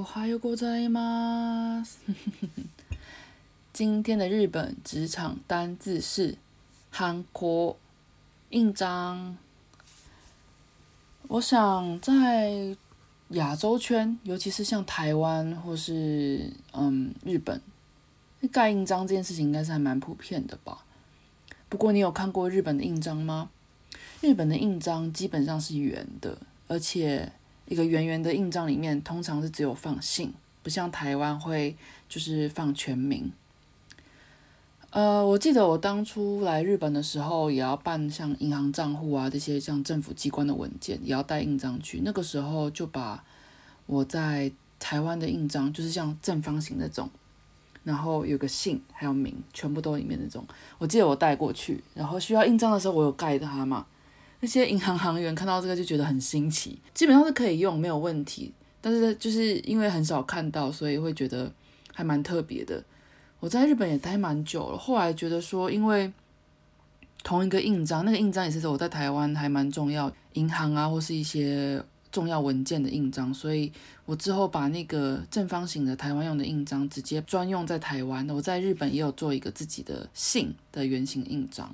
おはようございます。今天的日本职场单字是韩国印章。我想在亚洲圈，尤其是像台湾或是嗯日本，盖印章这件事情应该是还蛮普遍的吧。不过你有看过日本的印章吗？日本的印章基本上是圆的，而且 一个圆圆的印章里面通常是只有放姓，不像台湾会就是放全名。呃，我记得我当初来日本的时候，也要办像银行账户啊这些像政府机关的文件，也要带印章去。那个时候就把我在台湾的印章，就是像正方形那种，然后有个姓还有名，全部都里面那种。我记得我带过去，然后需要印章的时候，我有盖它嘛。那些银行行员看到这个就觉得很新奇，基本上是可以用，没有问题。但是就是因为很少看到，所以会觉得还蛮特别的。我在日本也待蛮久了，后来觉得说，因为同一个印章，那个印章也是我在台湾还蛮重要，银行啊或是一些重要文件的印章，所以我之后把那个正方形的台湾用的印章直接专用在台湾的。我在日本也有做一个自己的姓的圆形印章。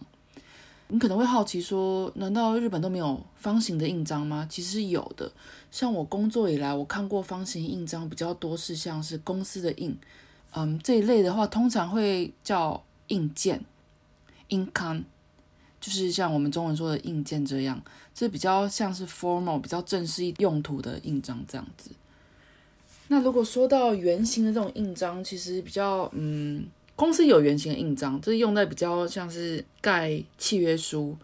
你可能会好奇说，难道日本都没有方形的印章吗？其实有的，像我工作以来，我看过方形印章比较多是像是公司的印。嗯，这一类的话，通常会叫硬件 i n c o m e 就是像我们中文说的硬件这样，这比较像是 formal、比较正式用途的印章这样子。那如果说到圆形的这种印章，其实比较嗯，公司有圆形的印章，这是用在比较像是盖契约书，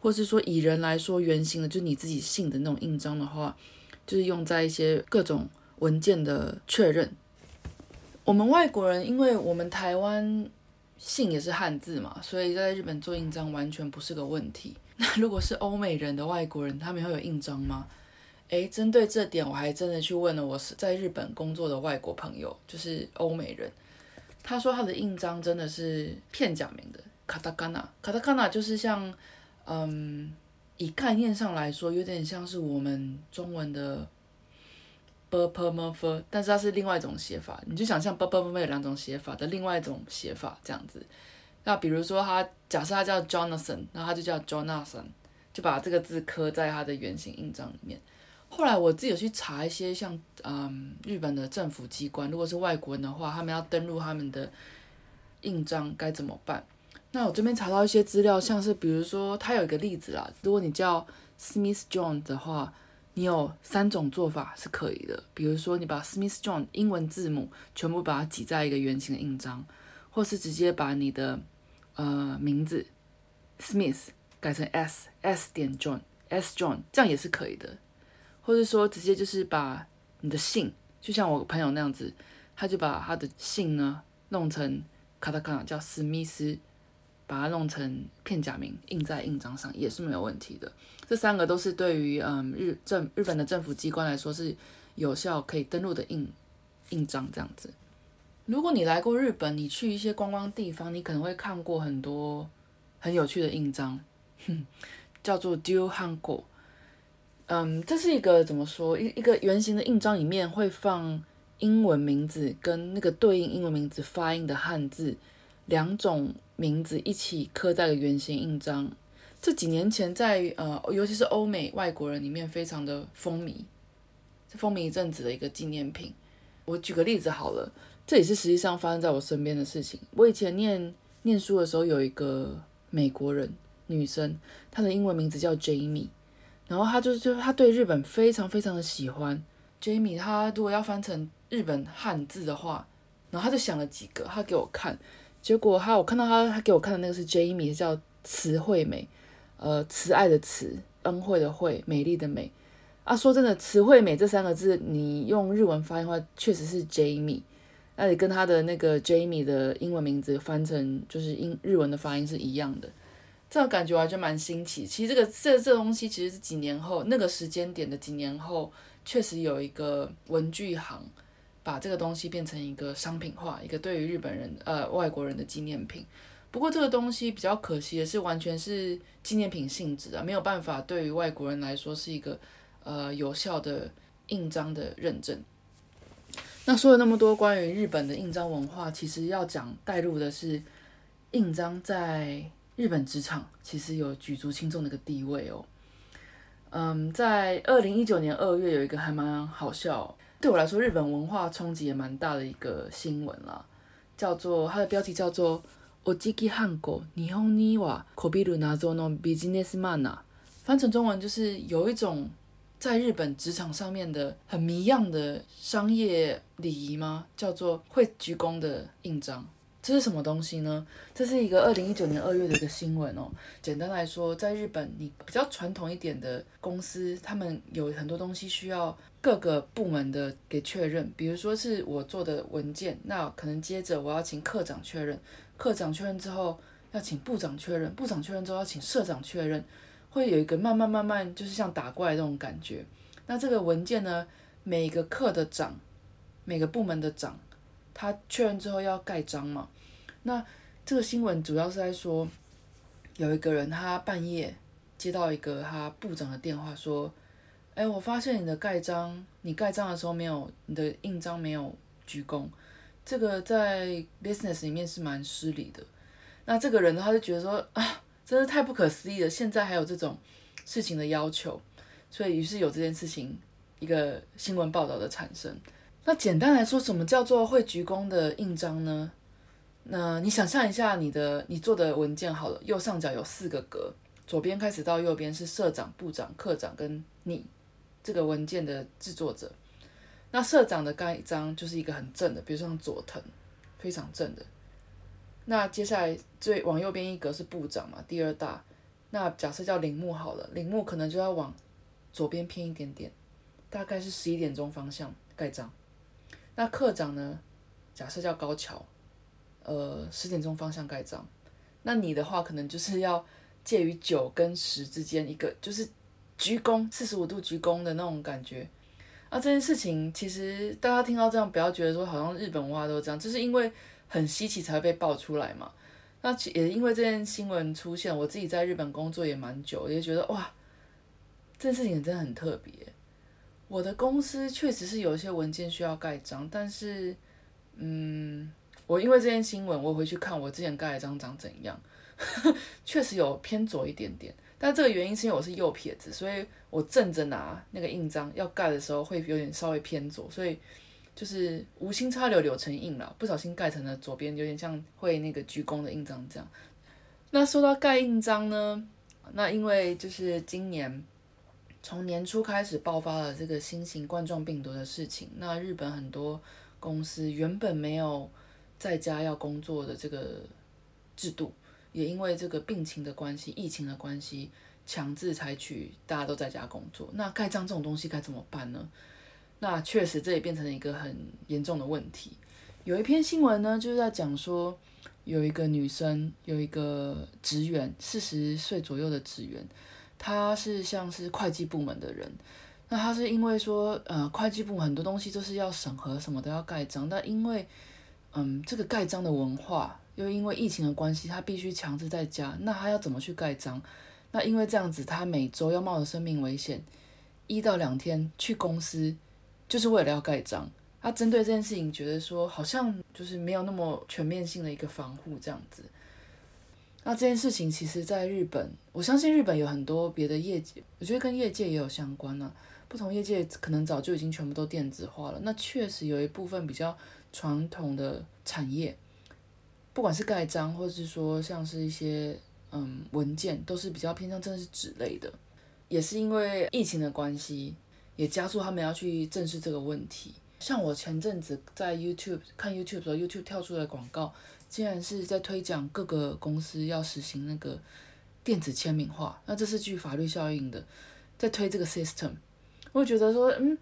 或是说以人来说圆形的，就是你自己姓的那种印章的话，就是用在一些各种文件的确认。我们外国人，因为我们台湾姓也是汉字嘛，所以在日本做印章完全不是个问题。那如果是欧美人的外国人，他们会有印章吗？诶，针对这点，我还真的去问了我是在日本工作的外国朋友，就是欧美人，他说他的印章真的是片假名的卡塔卡纳，卡塔卡纳就是像，嗯，以概念上来说，有点像是我们中文的。b p m f，但是它是另外一种写法，你就想象 b p m f 有两种写法的另外一种写法这样子。那比如说他假设他叫 Jonathan，那他就叫 Jonathan，就把这个字刻在他的圆形印章里面。后来我自己有去查一些像嗯日本的政府机关，如果是外国人的话，他们要登录他们的印章该怎么办？那我这边查到一些资料，像是比如说他有一个例子啦，如果你叫 Smith John 的话。你有三种做法是可以的，比如说你把 Smith John 英文字母全部把它挤在一个圆形的印章，或是直接把你的呃名字 Smith 改成 S S 点 John S John，这样也是可以的，或者说直接就是把你的姓，就像我朋友那样子，他就把他的姓呢弄成卡塔卡叫史密斯。把它弄成片假名印在印章上也是没有问题的。这三个都是对于嗯日政日本的政府机关来说是有效可以登录的印印章这样子。如果你来过日本，你去一些观光地方，你可能会看过很多很有趣的印章，哼叫做 Du Hanko。嗯，这是一个怎么说一一个圆形的印章里面会放英文名字跟那个对应英文名字发音的汉字两种。名字一起刻在了圆形印章，这几年前在呃，尤其是欧美外国人里面非常的风靡，风靡一阵子的一个纪念品。我举个例子好了，这也是实际上发生在我身边的事情。我以前念念书的时候，有一个美国人女生，她的英文名字叫 Jamie，然后他就是就是她对日本非常非常的喜欢。Jamie 他如果要翻成日本汉字的话，然后他就想了几个，他给我看。结果他，我看到他，他给我看的那个是 Jamie，叫慈惠美，呃，慈爱的慈，恩惠的惠，美丽的美。啊，说真的，慈惠美这三个字，你用日文发音的话，确实是 Jamie。那你跟他的那个 Jamie 的英文名字翻成就是英日文的发音是一样的，这种感觉我还觉得蛮新奇。其实这个这这东西其实是几年后那个时间点的几年后，确实有一个文具行把这个东西变成一个商品化，一个对于日本人呃外国人的纪念品。不过这个东西比较可惜的是，完全是纪念品性质啊，没有办法对于外国人来说是一个呃有效的印章的认证。那说了那么多关于日本的印章文化，其实要讲带入的是印章在日本职场其实有举足轻重的一个地位哦。嗯，在二零一九年二月有一个还蛮好笑，对我来说日本文化冲击也蛮大的一个新闻啦，叫做它的标题叫做。おじきはんこ、日本にはこびる謎のビジネスマナー。翻成中文就是有一种在日本职场上面的很迷样的商业礼仪吗？叫做会鞠躬的印章。 这是什么东西呢？这是一个二零一九年二月的一个新闻哦。简单来说，在日本，你比较传统一点的公司，他们有很多东西需要各个部门的给确认。比如说是我做的文件，那可能接着我要请科长确认。科长确认之后，要请部长确认；部长确认之后，要请社长确认。会有一个慢慢慢慢，就是像打怪那种感觉。那这个文件呢，每个课的长，每个部门的长，他确认之后要盖章嘛。那这个新闻主要是在说，有一个人他半夜接到一个他部长的电话，说：“哎，我发现你的盖章，你盖章的时候没有你的印章没有鞠躬。”这个在 business 里面是蛮失礼的。那这个人呢，他就觉得说啊，真是太不可思议了，现在还有这种事情的要求，所以于是有这件事情一个新闻报道的产生。那简单来说，什么叫做会鞠躬的印章呢？那你想象一下，你的你做的文件好了，右上角有四个格，左边开始到右边是社长、部长、科长跟你这个文件的制作者。那社长的盖章就是一个很正的，比如说像佐藤，非常正的。那接下来最往右边一格是部长嘛，第二大。那假设叫铃木好了，铃木可能就要往左边偏一点点，大概是十一点钟方向盖章。那课长呢，假设叫高桥，呃，十点钟方向盖章。那你的话可能就是要介于九跟十之间一个，就是鞠躬四十五度鞠躬的那种感觉。那这件事情其实大家听到这样，不要觉得说好像日本文化都这样，就是因为很稀奇才会被爆出来嘛。那其也因为这件新闻出现，我自己在日本工作也蛮久，也觉得哇，这件事情真的很特别。我的公司确实是有一些文件需要盖章，但是嗯，我因为这件新闻，我回去看我之前盖的章长怎样，确实有偏左一点点。但这个原因是因为我是右撇子，所以我正着拿那个印章要盖的时候会有点稍微偏左，所以就是无心插柳柳成荫了，不小心盖成了左边，有点像会那个鞠躬的印章这样。那说到盖印章呢，那因为就是今年从年初开始爆发了这个新型冠状病毒的事情，那日本很多公司原本没有在家要工作的这个制度。也因为这个病情的关系、疫情的关系，强制采取大家都在家工作。那盖章这种东西该怎么办呢？那确实这也变成了一个很严重的问题。有一篇新闻呢，就是在讲说，有一个女生，有一个职员，四十岁左右的职员，他是像是会计部门的人。那他是因为说，呃，会计部很多东西都是要审核，什么都要盖章。但因为，嗯，这个盖章的文化。又因为疫情的关系，他必须强制在家。那他要怎么去盖章？那因为这样子，他每周要冒着生命危险，一到两天去公司，就是为了要盖章。他针对这件事情，觉得说好像就是没有那么全面性的一个防护这样子。那这件事情，其实在日本，我相信日本有很多别的业界，我觉得跟业界也有相关呢。不同业界可能早就已经全部都电子化了。那确实有一部分比较传统的产业。不管是盖章，或是说像是一些嗯文件，都是比较偏向真的是纸类的。也是因为疫情的关系，也加速他们要去正视这个问题。像我前阵子在 YouTube 看 YouTube 的时候，YouTube 跳出来广告，竟然是在推讲各个公司要实行那个电子签名化。那这是具法律效应的，在推这个 system。我觉得说，嗯，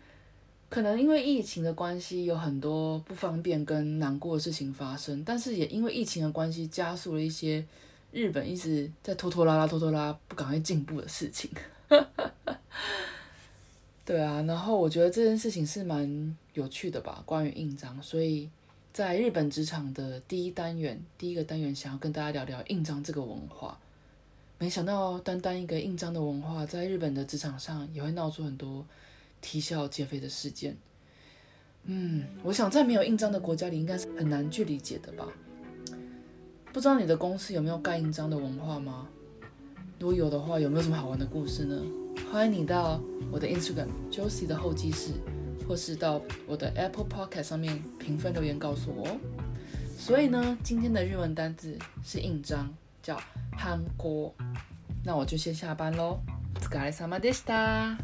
可能因为疫情的关系，有很多不方便跟难过的事情发生，但是也因为疫情的关系，加速了一些日本一直在拖拖拉拉、拖拖拉不赶快进步的事情。对啊，然后我觉得这件事情是蛮有趣的吧，关于印章，所以在日本职场的第一单元，第一个单元想要跟大家聊聊印章这个文化。没想到单单一个印章的文化，在日本的职场上也会闹出很多啼笑皆非的事件。嗯，我想在没有印章的国家里，应该是很难去理解的吧。不知道你的公司有没有盖印章的文化吗？如果有的话，有没有什么好玩的故事呢？欢迎你到我的 Instagram Josie 的候机室，或是到我的 Apple Podcast 上面评分留言告诉我哦。所以呢，今天的日文单字是印章。叫韩国，那我就先下班喽。お疲れ様でした。